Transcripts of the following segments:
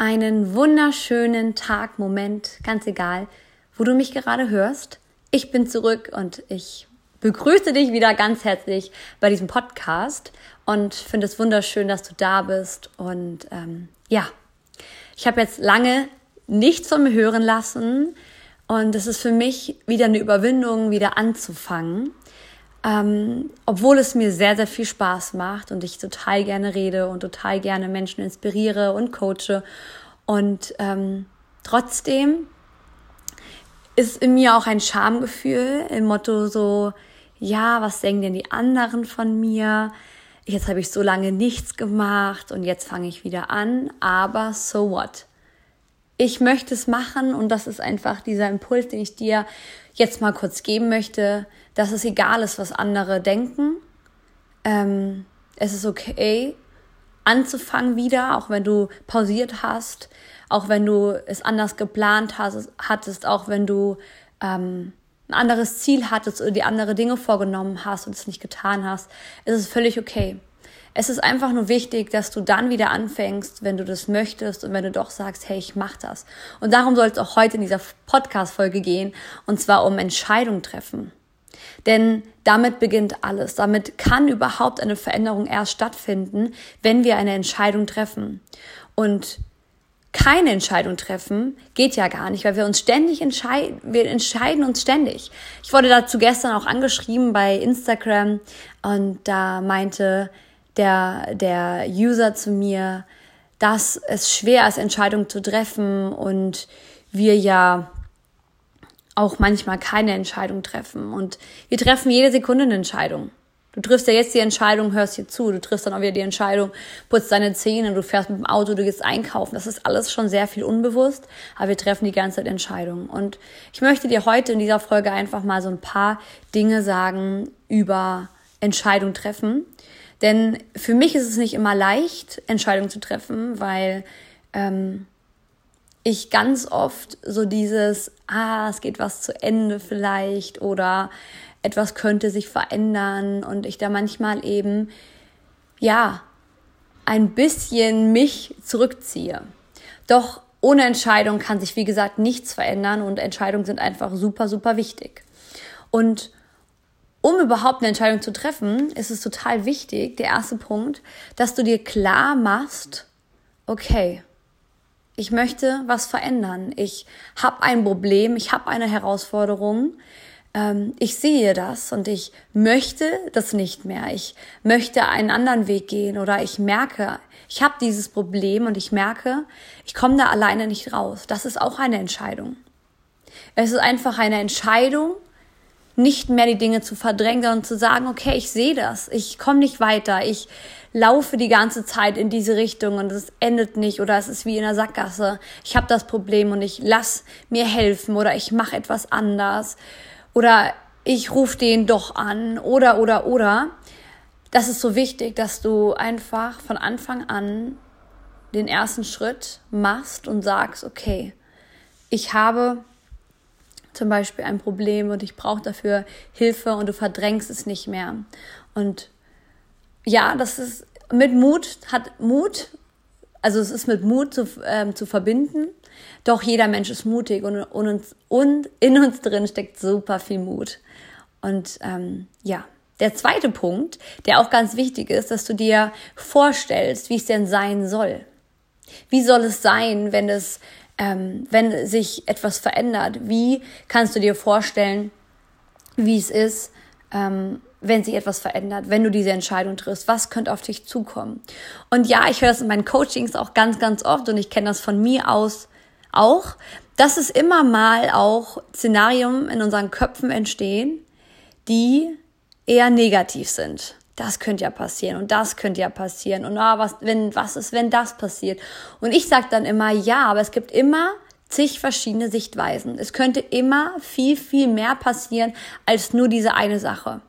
einen wunderschönen Tag, Moment, ganz egal, wo du mich gerade hörst. Ich bin zurück und ich begrüße dich wieder ganz herzlich bei diesem Podcast und finde es wunderschön, dass du da bist. Und ähm, ja, ich habe jetzt lange nichts von mir hören lassen und es ist für mich wieder eine Überwindung, wieder anzufangen. Ähm, obwohl es mir sehr, sehr viel Spaß macht und ich total gerne rede und total gerne Menschen inspiriere und coache. Und ähm, trotzdem ist in mir auch ein Schamgefühl im Motto so, ja, was denken denn die anderen von mir? Jetzt habe ich so lange nichts gemacht und jetzt fange ich wieder an, aber so what? Ich möchte es machen und das ist einfach dieser Impuls, den ich dir jetzt mal kurz geben möchte, dass es egal ist, was andere denken. Ähm, es ist okay, anzufangen wieder, auch wenn du pausiert hast, auch wenn du es anders geplant hast, hattest, auch wenn du ähm, ein anderes Ziel hattest oder die andere Dinge vorgenommen hast und es nicht getan hast, ist es völlig okay. Es ist einfach nur wichtig, dass du dann wieder anfängst, wenn du das möchtest und wenn du doch sagst, hey, ich mach das. Und darum soll es auch heute in dieser Podcast-Folge gehen, und zwar um Entscheidung treffen. Denn damit beginnt alles. Damit kann überhaupt eine Veränderung erst stattfinden, wenn wir eine Entscheidung treffen. Und keine Entscheidung treffen geht ja gar nicht, weil wir uns ständig entscheiden, wir entscheiden uns ständig. Ich wurde dazu gestern auch angeschrieben bei Instagram und da meinte der, der User zu mir, dass es schwer ist, Entscheidungen zu treffen und wir ja auch manchmal keine Entscheidung treffen. Und wir treffen jede Sekunde eine Entscheidung. Du triffst ja jetzt die Entscheidung, hörst hier zu. Du triffst dann auch wieder die Entscheidung, putzt deine Zähne, du fährst mit dem Auto, du gehst einkaufen. Das ist alles schon sehr viel unbewusst, aber wir treffen die ganze Zeit Entscheidungen. Und ich möchte dir heute in dieser Folge einfach mal so ein paar Dinge sagen über Entscheidung treffen. Denn für mich ist es nicht immer leicht, Entscheidungen zu treffen, weil ähm, ich ganz oft so dieses, ah, es geht was zu Ende vielleicht oder etwas könnte sich verändern und ich da manchmal eben, ja, ein bisschen mich zurückziehe. Doch ohne Entscheidung kann sich, wie gesagt, nichts verändern und Entscheidungen sind einfach super, super wichtig. Und um überhaupt eine Entscheidung zu treffen, ist es total wichtig, der erste Punkt, dass du dir klar machst, okay, ich möchte was verändern. Ich habe ein Problem, ich habe eine Herausforderung. Ähm, ich sehe das und ich möchte das nicht mehr. Ich möchte einen anderen Weg gehen oder ich merke, ich habe dieses Problem und ich merke, ich komme da alleine nicht raus. Das ist auch eine Entscheidung. Es ist einfach eine Entscheidung, nicht mehr die Dinge zu verdrängen, sondern zu sagen, okay, ich sehe das, ich komme nicht weiter, ich laufe die ganze Zeit in diese Richtung und es endet nicht oder es ist wie in der Sackgasse. Ich habe das Problem und ich lass mir helfen oder ich mache etwas anders oder ich rufe den doch an oder oder oder. Das ist so wichtig, dass du einfach von Anfang an den ersten Schritt machst und sagst, okay, ich habe zum Beispiel ein Problem und ich brauche dafür Hilfe und du verdrängst es nicht mehr. Und ja, das ist mit Mut, hat Mut, also es ist mit Mut zu, ähm, zu verbinden. Doch jeder Mensch ist mutig und, und, uns, und in uns drin steckt super viel Mut. Und ähm, ja, der zweite Punkt, der auch ganz wichtig ist, dass du dir vorstellst, wie es denn sein soll. Wie soll es sein, wenn es ähm, wenn sich etwas verändert, wie kannst du dir vorstellen, wie es ist, ähm, wenn sich etwas verändert, wenn du diese Entscheidung triffst, was könnte auf dich zukommen? Und ja, ich höre das in meinen Coachings auch ganz, ganz oft und ich kenne das von mir aus auch, dass es immer mal auch Szenarien in unseren Köpfen entstehen, die eher negativ sind das könnte ja passieren und das könnte ja passieren und ah, was, wenn, was ist, wenn das passiert? Und ich sage dann immer, ja, aber es gibt immer zig verschiedene Sichtweisen. Es könnte immer viel, viel mehr passieren als nur diese eine Sache.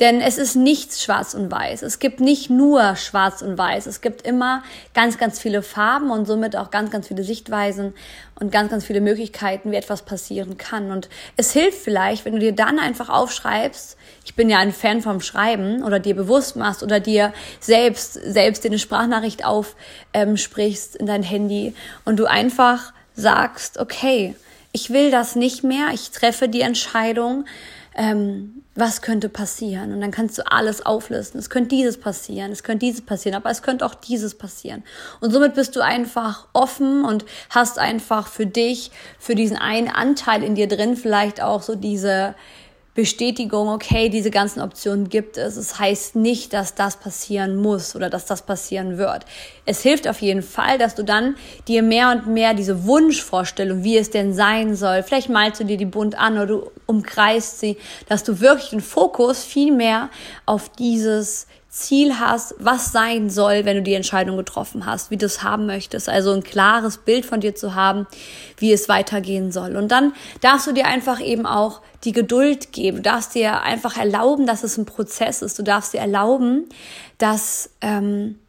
Denn es ist nichts schwarz und weiß. Es gibt nicht nur schwarz und weiß. Es gibt immer ganz, ganz viele Farben und somit auch ganz, ganz viele Sichtweisen und ganz, ganz viele Möglichkeiten, wie etwas passieren kann. Und es hilft vielleicht, wenn du dir dann einfach aufschreibst, ich bin ja ein Fan vom Schreiben oder dir bewusst machst oder dir selbst, selbst dir eine Sprachnachricht aufsprichst ähm, in dein Handy und du einfach sagst, okay, ich will das nicht mehr, ich treffe die Entscheidung, ähm, was könnte passieren? Und dann kannst du alles auflisten. Es könnte dieses passieren, es könnte dieses passieren, aber es könnte auch dieses passieren. Und somit bist du einfach offen und hast einfach für dich, für diesen einen Anteil in dir drin vielleicht auch so diese, Bestätigung, okay, diese ganzen Optionen gibt es. Es heißt nicht, dass das passieren muss oder dass das passieren wird. Es hilft auf jeden Fall, dass du dann dir mehr und mehr diese Wunschvorstellung, wie es denn sein soll, vielleicht malst du dir die bunt an oder du umkreist sie, dass du wirklich den Fokus viel mehr auf dieses Ziel hast, was sein soll, wenn du die Entscheidung getroffen hast, wie du es haben möchtest. Also ein klares Bild von dir zu haben, wie es weitergehen soll. Und dann darfst du dir einfach eben auch die Geduld geben. Du darfst dir einfach erlauben, dass es ein Prozess ist. Du darfst dir erlauben, dass ähm,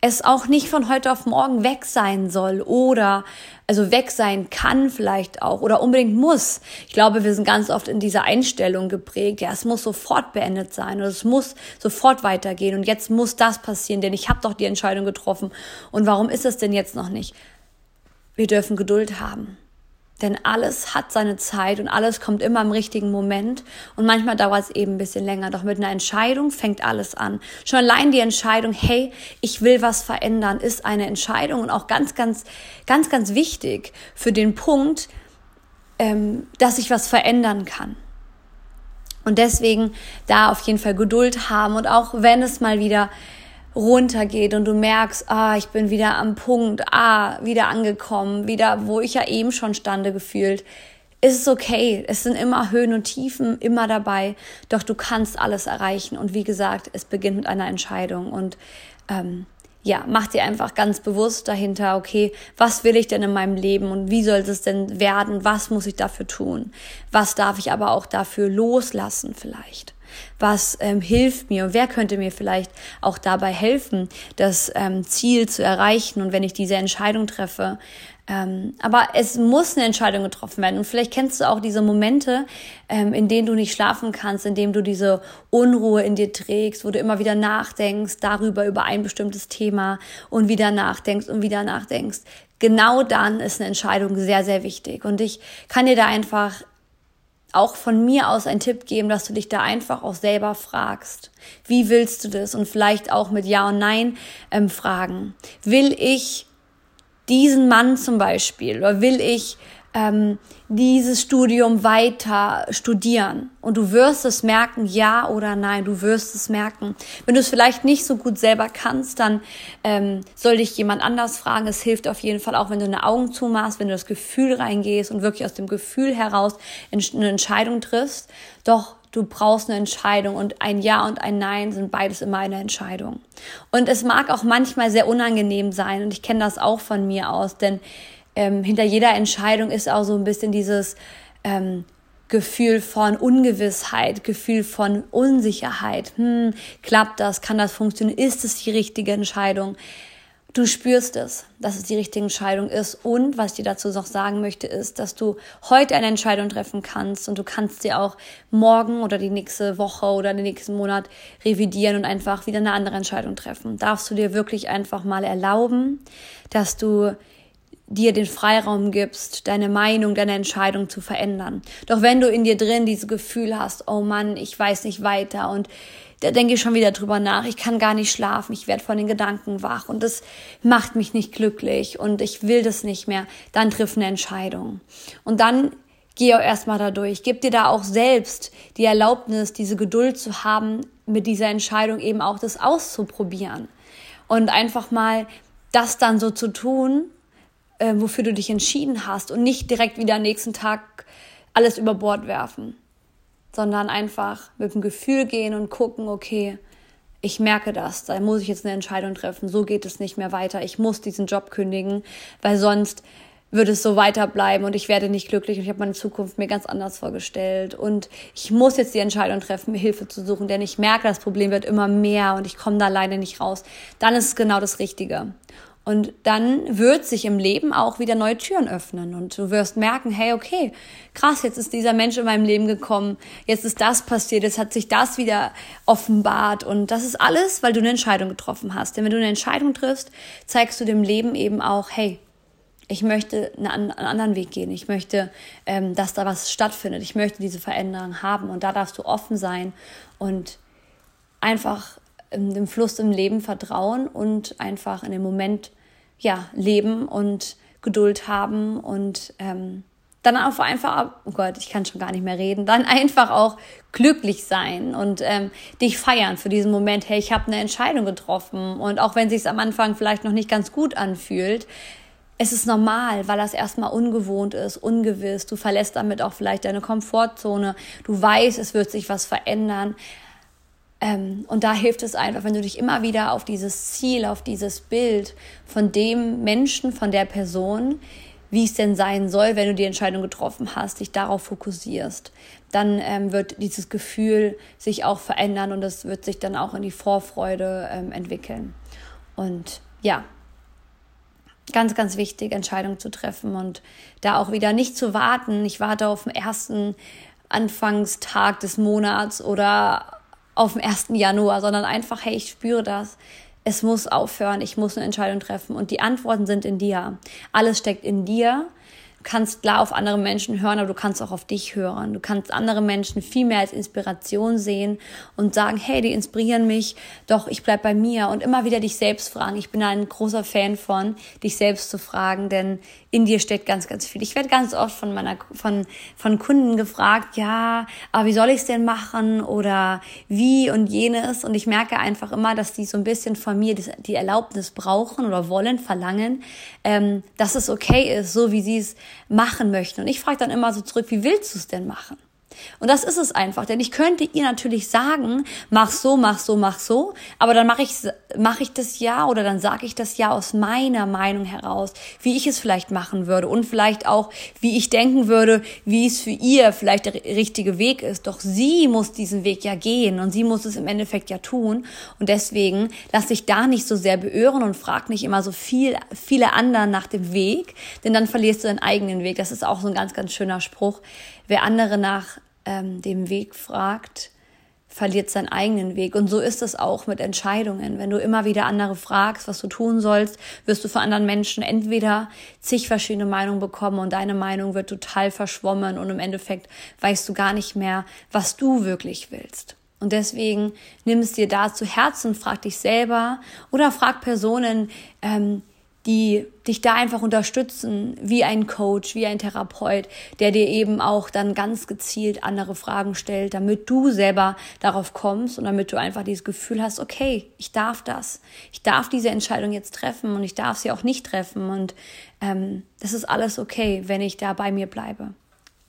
es auch nicht von heute auf morgen weg sein soll oder also weg sein kann vielleicht auch oder unbedingt muss. Ich glaube, wir sind ganz oft in dieser Einstellung geprägt, ja, es muss sofort beendet sein oder es muss sofort weitergehen und jetzt muss das passieren, denn ich habe doch die Entscheidung getroffen und warum ist es denn jetzt noch nicht? Wir dürfen Geduld haben. Denn alles hat seine Zeit und alles kommt immer im richtigen Moment. Und manchmal dauert es eben ein bisschen länger. Doch mit einer Entscheidung fängt alles an. Schon allein die Entscheidung, hey, ich will was verändern, ist eine Entscheidung und auch ganz, ganz, ganz, ganz wichtig für den Punkt, ähm, dass ich was verändern kann. Und deswegen da auf jeden Fall Geduld haben und auch wenn es mal wieder runtergeht und du merkst, ah, ich bin wieder am Punkt, ah, wieder angekommen, wieder, wo ich ja eben schon stande gefühlt, ist es okay. Es sind immer Höhen und Tiefen, immer dabei. Doch du kannst alles erreichen. Und wie gesagt, es beginnt mit einer Entscheidung. Und ähm, ja, mach dir einfach ganz bewusst dahinter, okay, was will ich denn in meinem Leben und wie soll es denn werden? Was muss ich dafür tun? Was darf ich aber auch dafür loslassen vielleicht? Was ähm, hilft mir und wer könnte mir vielleicht auch dabei helfen, das ähm, Ziel zu erreichen und wenn ich diese Entscheidung treffe. Ähm, aber es muss eine Entscheidung getroffen werden und vielleicht kennst du auch diese Momente, ähm, in denen du nicht schlafen kannst, in denen du diese Unruhe in dir trägst, wo du immer wieder nachdenkst darüber, über ein bestimmtes Thema und wieder nachdenkst und wieder nachdenkst genau dann ist eine Entscheidung sehr, sehr wichtig. Und ich kann dir da einfach auch von mir aus ein Tipp geben, dass du dich da einfach auch selber fragst. Wie willst du das? Und vielleicht auch mit Ja und Nein ähm, fragen. Will ich diesen Mann zum Beispiel oder will ich ähm, dieses Studium weiter studieren. Und du wirst es merken, ja oder nein, du wirst es merken. Wenn du es vielleicht nicht so gut selber kannst, dann ähm, soll dich jemand anders fragen. Es hilft auf jeden Fall auch, wenn du eine Augen zumachst, wenn du das Gefühl reingehst und wirklich aus dem Gefühl heraus eine Entscheidung triffst. Doch du brauchst eine Entscheidung und ein Ja und ein Nein sind beides immer eine Entscheidung. Und es mag auch manchmal sehr unangenehm sein und ich kenne das auch von mir aus, denn ähm, hinter jeder Entscheidung ist auch so ein bisschen dieses ähm, Gefühl von Ungewissheit, Gefühl von Unsicherheit. Hm, klappt das? Kann das funktionieren? Ist es die richtige Entscheidung? Du spürst es, dass es die richtige Entscheidung ist. Und was ich dir dazu noch sagen möchte, ist, dass du heute eine Entscheidung treffen kannst und du kannst sie auch morgen oder die nächste Woche oder den nächsten Monat revidieren und einfach wieder eine andere Entscheidung treffen. Darfst du dir wirklich einfach mal erlauben, dass du dir den Freiraum gibst, deine Meinung, deine Entscheidung zu verändern. Doch wenn du in dir drin dieses Gefühl hast, oh Mann, ich weiß nicht weiter und da denke ich schon wieder drüber nach, ich kann gar nicht schlafen, ich werde von den Gedanken wach und das macht mich nicht glücklich und ich will das nicht mehr, dann triff eine Entscheidung. Und dann geh auch erstmal da durch. Gib dir da auch selbst die Erlaubnis, diese Geduld zu haben, mit dieser Entscheidung eben auch das auszuprobieren. Und einfach mal das dann so zu tun, äh, wofür du dich entschieden hast und nicht direkt wieder am nächsten Tag alles über Bord werfen, sondern einfach mit dem Gefühl gehen und gucken, okay, ich merke das, da muss ich jetzt eine Entscheidung treffen, so geht es nicht mehr weiter, ich muss diesen Job kündigen, weil sonst würde es so weiterbleiben und ich werde nicht glücklich und ich habe meine Zukunft mir ganz anders vorgestellt und ich muss jetzt die Entscheidung treffen, mir Hilfe zu suchen, denn ich merke, das Problem wird immer mehr und ich komme da alleine nicht raus, dann ist es genau das Richtige. Und dann wird sich im Leben auch wieder neue Türen öffnen und du wirst merken, hey, okay, krass, jetzt ist dieser Mensch in meinem Leben gekommen, jetzt ist das passiert, jetzt hat sich das wieder offenbart und das ist alles, weil du eine Entscheidung getroffen hast. Denn wenn du eine Entscheidung triffst, zeigst du dem Leben eben auch, hey, ich möchte einen, anderen Weg gehen. Ich möchte, ähm, dass da was stattfindet. Ich möchte diese Veränderung haben. Und da darfst du offen sein und einfach dem Fluss im Leben vertrauen und einfach in dem Moment ja leben und Geduld haben und ähm, dann auch einfach, oh Gott, ich kann schon gar nicht mehr reden, dann einfach auch glücklich sein und ähm, dich feiern für diesen Moment. Hey, ich habe eine Entscheidung getroffen und auch wenn sich am Anfang vielleicht noch nicht ganz gut anfühlt, es ist normal, weil das erstmal ungewohnt ist, ungewiss. Du verlässt damit auch vielleicht deine Komfortzone. Du weißt, es wird sich was verändern. Ähm, und da hilft es einfach, wenn du dich immer wieder auf dieses Ziel, auf dieses Bild von dem Menschen, von der Person, wie es denn sein soll, wenn du die Entscheidung getroffen hast, dich darauf fokussierst, dann ähm, wird dieses Gefühl sich auch verändern und es wird sich dann auch in die Vorfreude ähm, entwickeln. Und ja, ganz, ganz wichtig, Entscheidungen zu treffen und da auch wieder nicht zu warten. Ich warte auf den ersten Anfangstag des Monats oder auf den 1. Januar, sondern einfach, hey, ich spüre das. Es muss aufhören, ich muss eine Entscheidung treffen und die Antworten sind in dir. Alles steckt in dir kannst klar auf andere Menschen hören, aber du kannst auch auf dich hören. Du kannst andere Menschen viel mehr als Inspiration sehen und sagen, hey, die inspirieren mich, doch ich bleib bei mir und immer wieder dich selbst fragen. Ich bin ein großer Fan von, dich selbst zu fragen, denn in dir steckt ganz, ganz viel. Ich werde ganz oft von meiner, von, von Kunden gefragt, ja, aber wie soll ich es denn machen oder wie und jenes und ich merke einfach immer, dass die so ein bisschen von mir die Erlaubnis brauchen oder wollen, verlangen, ähm, dass es okay ist, so wie sie es machen möchten. Und ich frage dann immer so zurück, wie willst du es denn machen? Und das ist es einfach, denn ich könnte ihr natürlich sagen, mach so, mach so, mach so, aber dann mache ich, mach ich das ja oder dann sage ich das ja aus meiner Meinung heraus, wie ich es vielleicht machen würde und vielleicht auch, wie ich denken würde, wie es für ihr vielleicht der richtige Weg ist. Doch sie muss diesen Weg ja gehen und sie muss es im Endeffekt ja tun. Und deswegen lass dich da nicht so sehr beirren und frag nicht immer so viel, viele anderen nach dem Weg, denn dann verlierst du deinen eigenen Weg. Das ist auch so ein ganz, ganz schöner Spruch. Wer andere nach ähm, dem Weg fragt, verliert seinen eigenen Weg. Und so ist es auch mit Entscheidungen. Wenn du immer wieder andere fragst, was du tun sollst, wirst du von anderen Menschen entweder zig verschiedene Meinungen bekommen und deine Meinung wird total verschwommen und im Endeffekt weißt du gar nicht mehr, was du wirklich willst. Und deswegen nimm es dir da zu Herzen, frag dich selber oder frag Personen, ähm, die dich da einfach unterstützen, wie ein Coach, wie ein Therapeut, der dir eben auch dann ganz gezielt andere Fragen stellt, damit du selber darauf kommst und damit du einfach dieses Gefühl hast, okay, ich darf das, ich darf diese Entscheidung jetzt treffen und ich darf sie auch nicht treffen und ähm, das ist alles okay, wenn ich da bei mir bleibe.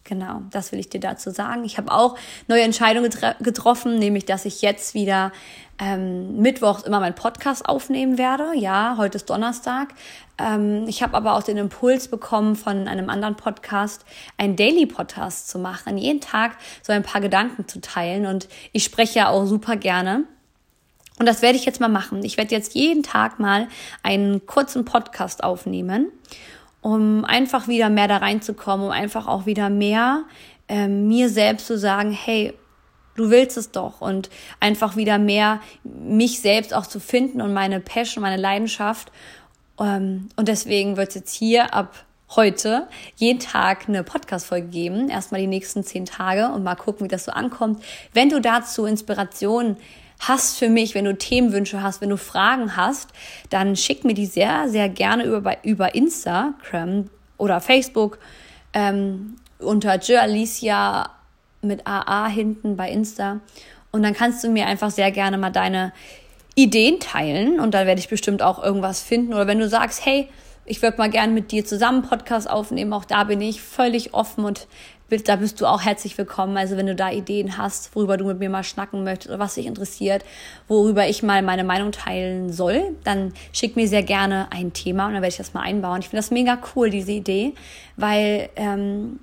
Genau, das will ich dir dazu sagen. Ich habe auch neue Entscheidungen getroffen, nämlich dass ich jetzt wieder ähm, mittwochs immer meinen Podcast aufnehmen werde. Ja, heute ist Donnerstag. Ähm, ich habe aber auch den Impuls bekommen von einem anderen Podcast, einen Daily Podcast zu machen, jeden Tag so ein paar Gedanken zu teilen. Und ich spreche ja auch super gerne. Und das werde ich jetzt mal machen. Ich werde jetzt jeden Tag mal einen kurzen Podcast aufnehmen um einfach wieder mehr da reinzukommen, um einfach auch wieder mehr ähm, mir selbst zu sagen, hey, du willst es doch und einfach wieder mehr mich selbst auch zu finden und meine Passion, meine Leidenschaft. Ähm, und deswegen wird es jetzt hier ab heute jeden Tag eine Podcast-Folge geben. Erstmal die nächsten zehn Tage und mal gucken, wie das so ankommt. Wenn du dazu Inspiration hast für mich, wenn du Themenwünsche hast, wenn du Fragen hast, dann schick mir die sehr, sehr gerne über, über Instagram oder Facebook ähm, unter Alicia mit AA hinten bei Insta. Und dann kannst du mir einfach sehr gerne mal deine Ideen teilen und dann werde ich bestimmt auch irgendwas finden. Oder wenn du sagst, hey, ich würde mal gerne mit dir zusammen Podcast aufnehmen, auch da bin ich völlig offen und da bist du auch herzlich willkommen. Also wenn du da Ideen hast, worüber du mit mir mal schnacken möchtest oder was dich interessiert, worüber ich mal meine Meinung teilen soll, dann schick mir sehr gerne ein Thema und dann werde ich das mal einbauen. Ich finde das mega cool, diese Idee, weil ähm,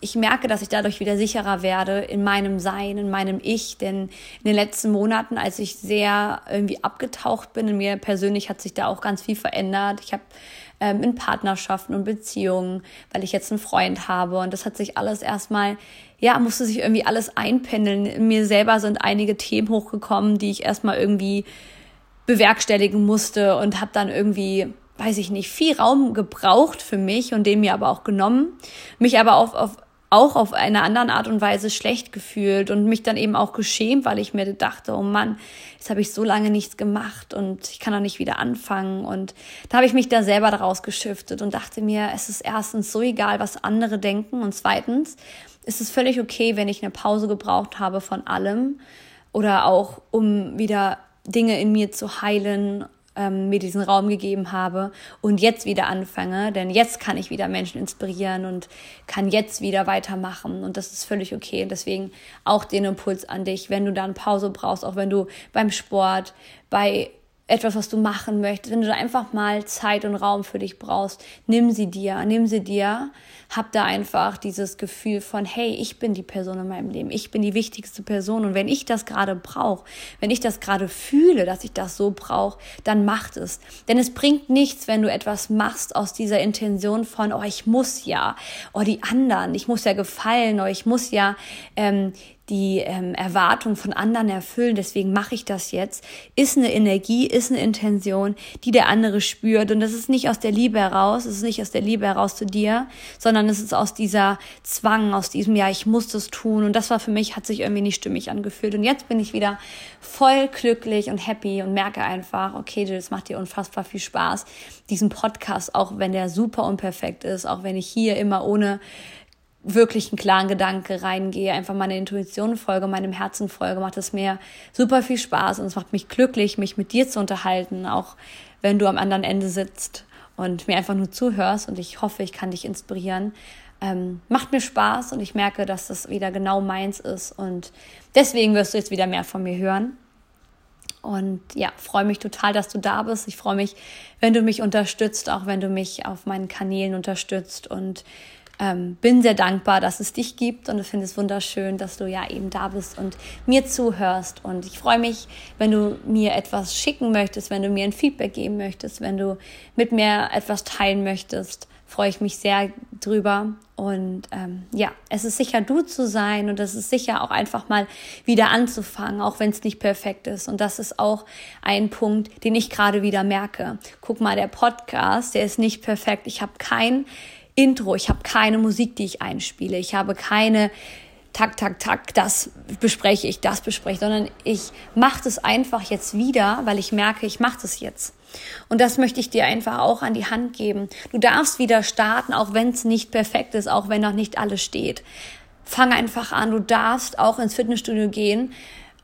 ich merke, dass ich dadurch wieder sicherer werde in meinem Sein, in meinem Ich. Denn in den letzten Monaten, als ich sehr irgendwie abgetaucht bin, in mir persönlich hat sich da auch ganz viel verändert. Ich habe ähm, in Partnerschaften und Beziehungen, weil ich jetzt einen Freund habe. Und das hat sich alles erstmal, ja, musste sich irgendwie alles einpendeln. In mir selber sind einige Themen hochgekommen, die ich erstmal irgendwie bewerkstelligen musste und habe dann irgendwie weiß ich nicht, viel Raum gebraucht für mich und den mir aber auch genommen, mich aber auf, auf auch auf eine andere Art und Weise schlecht gefühlt und mich dann eben auch geschämt, weil ich mir dachte, oh Mann, jetzt habe ich so lange nichts gemacht und ich kann doch nicht wieder anfangen. Und da habe ich mich da selber daraus geschiftet und dachte mir, es ist erstens so egal, was andere denken und zweitens ist es völlig okay, wenn ich eine Pause gebraucht habe von allem oder auch um wieder Dinge in mir zu heilen ähm, mir diesen Raum gegeben habe und jetzt wieder anfange, denn jetzt kann ich wieder Menschen inspirieren und kann jetzt wieder weitermachen und das ist völlig okay. Deswegen auch den Impuls an dich, wenn du da eine Pause brauchst, auch wenn du beim Sport, bei etwas, was du machen möchtest, wenn du einfach mal Zeit und Raum für dich brauchst, nimm sie dir, nimm sie dir, hab da einfach dieses Gefühl von, hey, ich bin die Person in meinem Leben, ich bin die wichtigste Person. Und wenn ich das gerade brauche, wenn ich das gerade fühle, dass ich das so brauche, dann macht es. Denn es bringt nichts, wenn du etwas machst aus dieser Intention von, oh, ich muss ja, oh, die anderen, ich muss ja gefallen, oh, ich muss ja ähm, die ähm, Erwartung von anderen erfüllen, deswegen mache ich das jetzt, ist eine Energie, ist eine Intention, die der andere spürt. Und das ist nicht aus der Liebe heraus, es ist nicht aus der Liebe heraus zu dir, sondern es ist aus dieser Zwang, aus diesem, ja, ich muss das tun. Und das war für mich, hat sich irgendwie nicht stimmig angefühlt. Und jetzt bin ich wieder voll glücklich und happy und merke einfach, okay, das macht dir unfassbar viel Spaß, diesen Podcast, auch wenn der super unperfekt ist, auch wenn ich hier immer ohne wirklich einen klaren Gedanke reingehe, einfach meine Intuition folge, meinem Herzen folge, macht es mir super viel Spaß und es macht mich glücklich, mich mit dir zu unterhalten, auch wenn du am anderen Ende sitzt und mir einfach nur zuhörst und ich hoffe, ich kann dich inspirieren. Ähm, macht mir Spaß und ich merke, dass das wieder genau meins ist und deswegen wirst du jetzt wieder mehr von mir hören. Und ja, freue mich total, dass du da bist. Ich freue mich, wenn du mich unterstützt, auch wenn du mich auf meinen Kanälen unterstützt und ähm, bin sehr dankbar, dass es dich gibt und ich finde es wunderschön, dass du ja eben da bist und mir zuhörst. Und ich freue mich, wenn du mir etwas schicken möchtest, wenn du mir ein Feedback geben möchtest, wenn du mit mir etwas teilen möchtest. Freue ich mich sehr drüber. Und ähm, ja, es ist sicher du zu sein und es ist sicher auch einfach mal wieder anzufangen, auch wenn es nicht perfekt ist. Und das ist auch ein Punkt, den ich gerade wieder merke. Guck mal, der Podcast, der ist nicht perfekt. Ich habe kein Intro, ich habe keine Musik, die ich einspiele, ich habe keine tak, tak, tak, das bespreche ich, das bespreche ich, sondern ich mache das einfach jetzt wieder, weil ich merke, ich mache das jetzt. Und das möchte ich dir einfach auch an die Hand geben. Du darfst wieder starten, auch wenn es nicht perfekt ist, auch wenn noch nicht alles steht. Fang einfach an, du darfst auch ins Fitnessstudio gehen,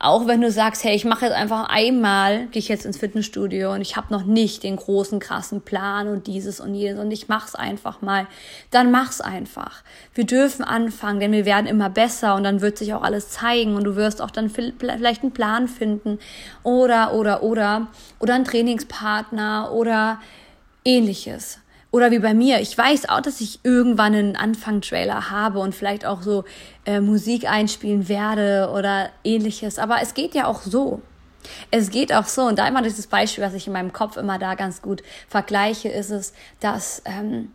auch wenn du sagst, hey, ich mache jetzt einfach einmal, gehe ich jetzt ins Fitnessstudio und ich habe noch nicht den großen, krassen Plan und dieses und jenes und ich mach's einfach mal, dann mach's einfach. Wir dürfen anfangen, denn wir werden immer besser und dann wird sich auch alles zeigen und du wirst auch dann vielleicht einen Plan finden oder, oder, oder, oder einen Trainingspartner oder ähnliches. Oder wie bei mir, ich weiß auch, dass ich irgendwann einen Anfang-Trailer habe und vielleicht auch so äh, Musik einspielen werde oder ähnliches. Aber es geht ja auch so. Es geht auch so. Und da immer dieses Beispiel, was ich in meinem Kopf immer da ganz gut vergleiche, ist es, dass ähm,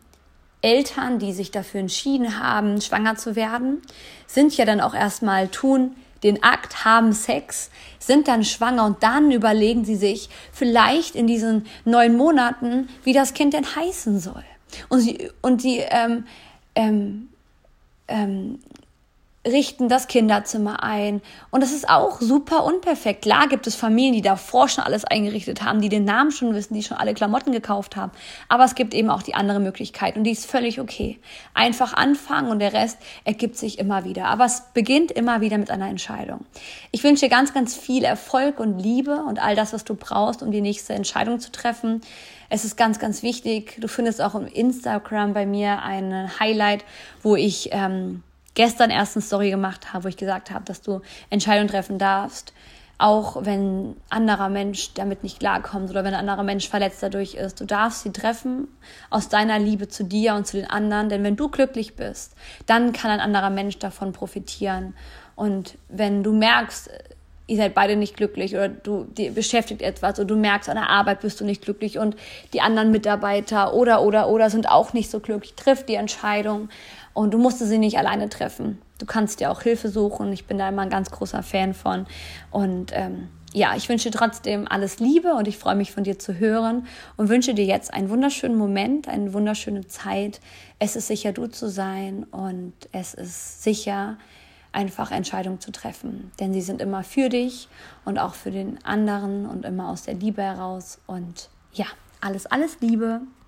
Eltern, die sich dafür entschieden haben, schwanger zu werden, sind ja dann auch erstmal tun, den Akt, haben Sex, sind dann schwanger und dann überlegen sie sich vielleicht in diesen neun Monaten, wie das Kind denn heißen soll. Und sie, und sie ähm, ähm, ähm, richten das Kinderzimmer ein. Und das ist auch super unperfekt. Klar gibt es Familien, die davor schon alles eingerichtet haben, die den Namen schon wissen, die schon alle Klamotten gekauft haben. Aber es gibt eben auch die andere Möglichkeit und die ist völlig okay. Einfach anfangen und der Rest ergibt sich immer wieder. Aber es beginnt immer wieder mit einer Entscheidung. Ich wünsche dir ganz, ganz viel Erfolg und Liebe und all das, was du brauchst, um die nächste Entscheidung zu treffen. Es ist ganz, ganz wichtig. Du findest auch im Instagram bei mir ein Highlight, wo ich ähm, gestern erst eine Story gemacht habe, wo ich gesagt habe, dass du Entscheidungen treffen darfst, auch wenn ein anderer Mensch damit nicht klarkommt oder wenn ein anderer Mensch verletzt dadurch ist. Du darfst sie treffen aus deiner Liebe zu dir und zu den anderen, denn wenn du glücklich bist, dann kann ein anderer Mensch davon profitieren. Und wenn du merkst, ihr seid beide nicht glücklich oder du dir beschäftigt etwas oder du merkst, an der Arbeit bist du nicht glücklich und die anderen Mitarbeiter oder oder oder sind auch nicht so glücklich, triff die Entscheidung und du musst sie nicht alleine treffen. Du kannst dir auch Hilfe suchen. Ich bin da immer ein ganz großer Fan von. Und ähm, ja, ich wünsche trotzdem alles Liebe und ich freue mich von dir zu hören und wünsche dir jetzt einen wunderschönen Moment, eine wunderschöne Zeit. Es ist sicher, du zu sein und es ist sicher, einfach Entscheidungen zu treffen. Denn sie sind immer für dich und auch für den anderen und immer aus der Liebe heraus. Und ja, alles, alles Liebe.